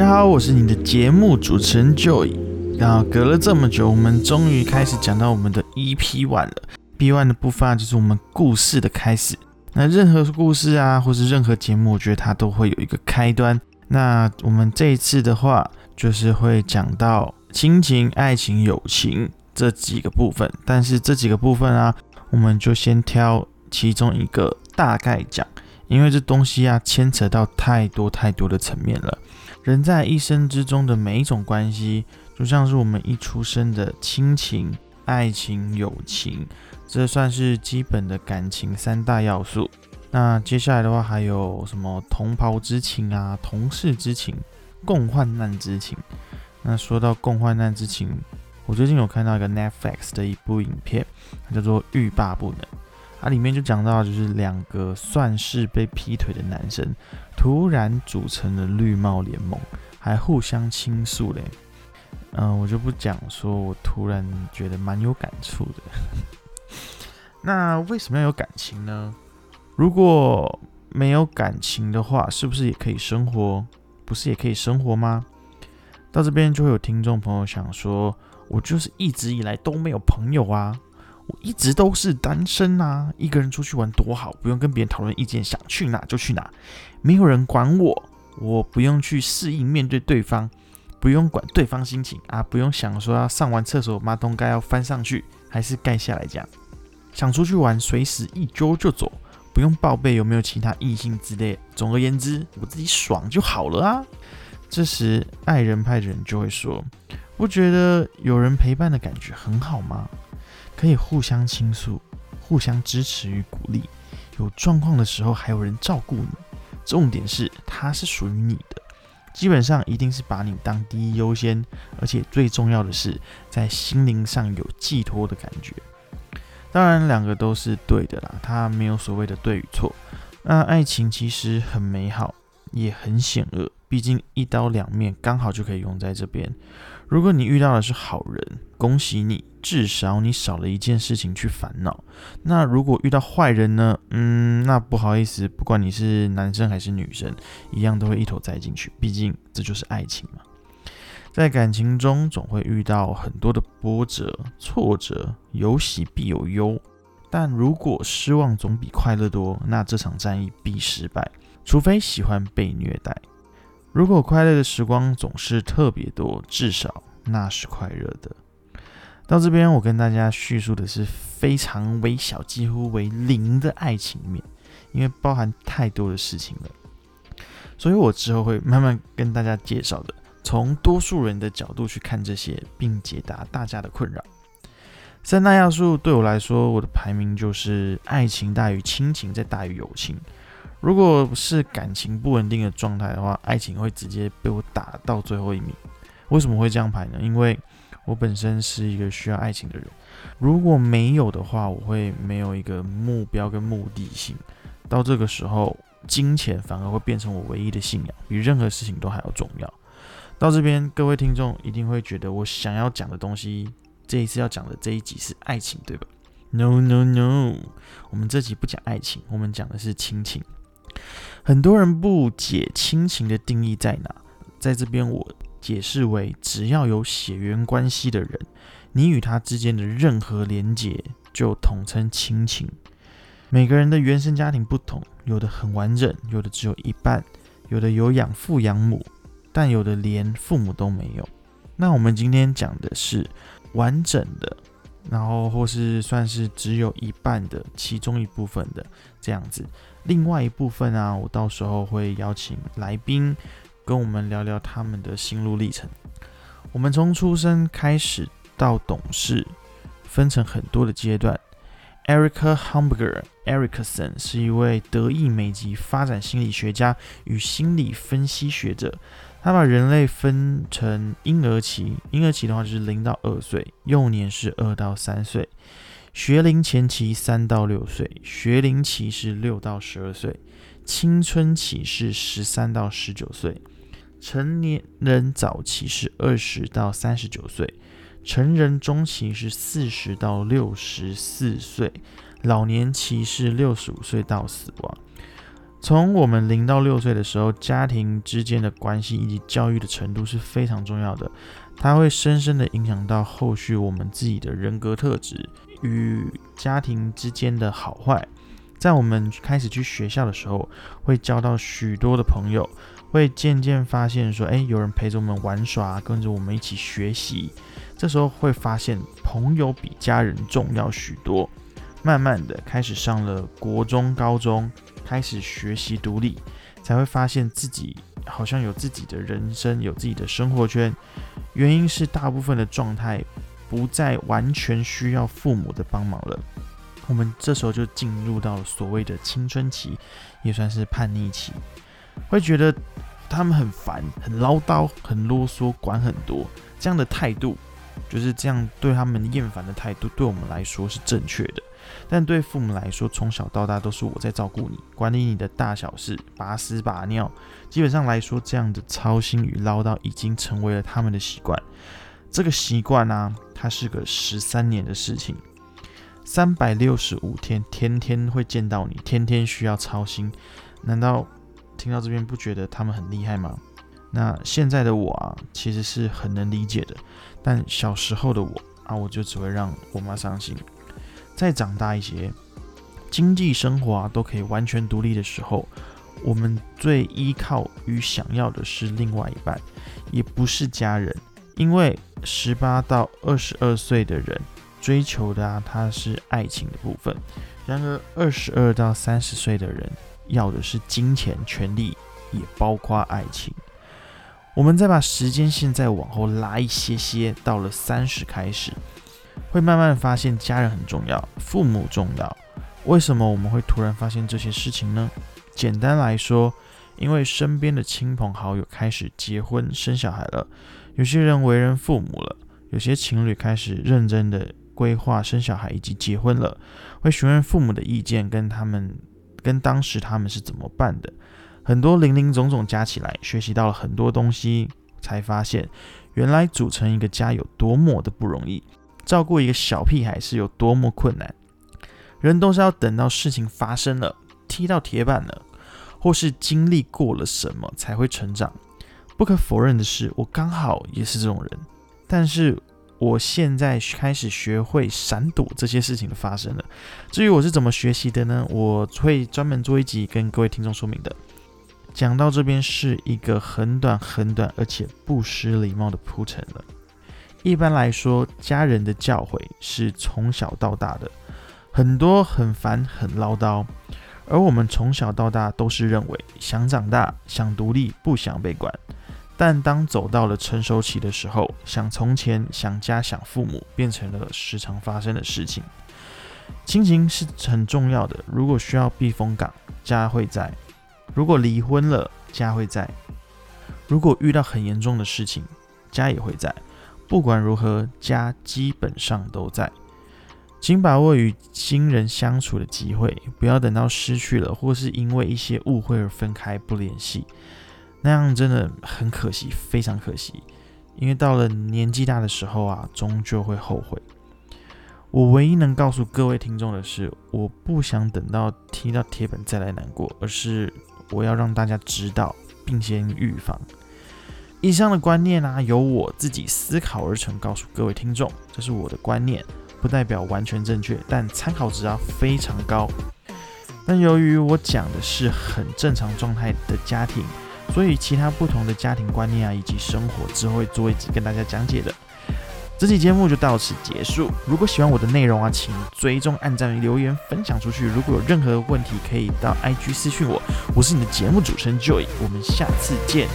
大家好，我是你的节目主持人 Joy。然后隔了这么久，我们终于开始讲到我们的 EP One 了。EP One 的部分就是我们故事的开始。那任何故事啊，或是任何节目，我觉得它都会有一个开端。那我们这一次的话，就是会讲到亲情、爱情、友情这几个部分。但是这几个部分啊，我们就先挑其中一个大概讲，因为这东西啊，牵扯到太多太多的层面了。人在一生之中的每一种关系，就像是我们一出生的亲情、爱情、友情，这算是基本的感情三大要素。那接下来的话，还有什么同袍之情啊、同事之情、共患难之情。那说到共患难之情，我最近有看到一个 Netflix 的一部影片，叫做《欲罢不能》。它里面就讲到，就是两个算是被劈腿的男生，突然组成了绿帽联盟，还互相倾诉嘞。嗯、我就不讲，说我突然觉得蛮有感触的。那为什么要有感情呢？如果没有感情的话，是不是也可以生活？不是也可以生活吗？到这边就会有听众朋友想说，我就是一直以来都没有朋友啊。我一直都是单身啊，一个人出去玩多好，不用跟别人讨论意见，想去哪就去哪，没有人管我，我不用去适应面对对方，不用管对方心情啊，不用想说要上完厕所马桶盖要翻上去还是盖下来这样，想出去玩随时一揪就走，不用报备有没有其他异性之类。总而言之，我自己爽就好了啊。这时爱人派的人就会说，不觉得有人陪伴的感觉很好吗？可以互相倾诉，互相支持与鼓励，有状况的时候还有人照顾你。重点是，它是属于你的，基本上一定是把你当第一优先，而且最重要的是，在心灵上有寄托的感觉。当然，两个都是对的啦，它没有所谓的对与错。那爱情其实很美好，也很险恶，毕竟一刀两面，刚好就可以用在这边。如果你遇到的是好人，恭喜你，至少你少了一件事情去烦恼。那如果遇到坏人呢？嗯，那不好意思，不管你是男生还是女生，一样都会一头栽进去。毕竟这就是爱情嘛。在感情中，总会遇到很多的波折、挫折，有喜必有忧。但如果失望总比快乐多，那这场战役必失败。除非喜欢被虐待。如果快乐的时光总是特别多，至少那是快乐的。到这边，我跟大家叙述的是非常微小、几乎为零的爱情面，因为包含太多的事情了，所以我之后会慢慢跟大家介绍的，从多数人的角度去看这些，并解答大家的困扰。三大要素对我来说，我的排名就是爱情大于亲情，再大于友情。如果是感情不稳定的状态的话，爱情会直接被我打到最后一名。为什么会这样排呢？因为我本身是一个需要爱情的人，如果没有的话，我会没有一个目标跟目的性。到这个时候，金钱反而会变成我唯一的信仰，比任何事情都还要重要。到这边，各位听众一定会觉得我想要讲的东西，这一次要讲的这一集是爱情，对吧？No No No，我们这集不讲爱情，我们讲的是亲情。很多人不解亲情的定义在哪，在这边我解释为：只要有血缘关系的人，你与他之间的任何连结就统称亲情。每个人的原生家庭不同，有的很完整，有的只有一半，有的有养父养母，但有的连父母都没有。那我们今天讲的是完整的，然后或是算是只有一半的其中一部分的这样子。另外一部分啊，我到时候会邀请来宾跟我们聊聊他们的心路历程。我们从出生开始到懂事，分成很多的阶段。Erica Hamburger Erickson 是一位德裔美籍发展心理学家与心理分析学者。他把人类分成婴儿期，婴儿期的话就是零到二岁，幼年是二到三岁。学龄前期三到六岁，学龄期是六到十二岁，青春期是十三到十九岁，成年人早期是二十到三十九岁，成人中期是四十到六十四岁，老年期是六十五岁到死亡。从我们零到六岁的时候，家庭之间的关系以及教育的程度是非常重要的，它会深深的影响到后续我们自己的人格特质与家庭之间的好坏。在我们开始去学校的时候，会交到许多的朋友，会渐渐发现说，诶，有人陪着我们玩耍，跟着我们一起学习。这时候会发现，朋友比家人重要许多。慢慢的开始上了国中、高中。开始学习独立，才会发现自己好像有自己的人生，有自己的生活圈。原因是大部分的状态不再完全需要父母的帮忙了。我们这时候就进入到了所谓的青春期，也算是叛逆期，会觉得他们很烦、很唠叨、很啰嗦、管很多。这样的态度，就是这样对他们厌烦的态度，对我们来说是正确的。但对父母来说，从小到大都是我在照顾你，管理你的大小事，把屎把尿。基本上来说，这样的操心与唠叨已经成为了他们的习惯。这个习惯呢，它是个十三年的事情，三百六十五天，天天会见到你，天天需要操心。难道听到这边不觉得他们很厉害吗？那现在的我啊，其实是很能理解的。但小时候的我啊，我就只会让我妈伤心。再长大一些，经济生活啊都可以完全独立的时候，我们最依靠与想要的是另外一半，也不是家人。因为十八到二十二岁的人追求的啊，它是爱情的部分；然而二十二到三十岁的人要的是金钱、权利，也包括爱情。我们再把时间线再往后拉一些些，到了三十开始。会慢慢发现家人很重要，父母重要。为什么我们会突然发现这些事情呢？简单来说，因为身边的亲朋好友开始结婚生小孩了，有些人为人父母了，有些情侣开始认真的规划生小孩以及结婚了，会询问父母的意见，跟他们跟当时他们是怎么办的。很多零零总总加起来，学习到了很多东西，才发现原来组成一个家有多么的不容易。照顾一个小屁孩是有多么困难，人都是要等到事情发生了，踢到铁板了，或是经历过了什么才会成长。不可否认的是，我刚好也是这种人，但是我现在开始学会闪躲这些事情的发生了。至于我是怎么学习的呢？我会专门做一集跟各位听众说明的。讲到这边是一个很短很短，而且不失礼貌的铺陈了。一般来说，家人的教诲是从小到大的，很多很烦、很唠叨，而我们从小到大都是认为想长大、想独立、不想被管。但当走到了成熟期的时候，想从前、想家、想父母，变成了时常发生的事情。亲情是很重要的，如果需要避风港，家会在；如果离婚了，家会在；如果遇到很严重的事情，家也会在。不管如何，家基本上都在。请把握与亲人相处的机会，不要等到失去了，或是因为一些误会而分开不联系，那样真的很可惜，非常可惜。因为到了年纪大的时候啊，终究会后悔。我唯一能告诉各位听众的是，我不想等到踢到铁板再来难过，而是我要让大家知道，并先预防。以上的观念啊，由我自己思考而成，告诉各位听众，这是我的观念，不代表完全正确，但参考值啊非常高。但由于我讲的是很正常状态的家庭，所以其他不同的家庭观念啊以及生活之后会做一集跟大家讲解的。这期节目就到此结束。如果喜欢我的内容啊，请追踪、按赞、留言、分享出去。如果有任何问题，可以到 IG 私讯我。我是你的节目主持人 Joy，我们下次见。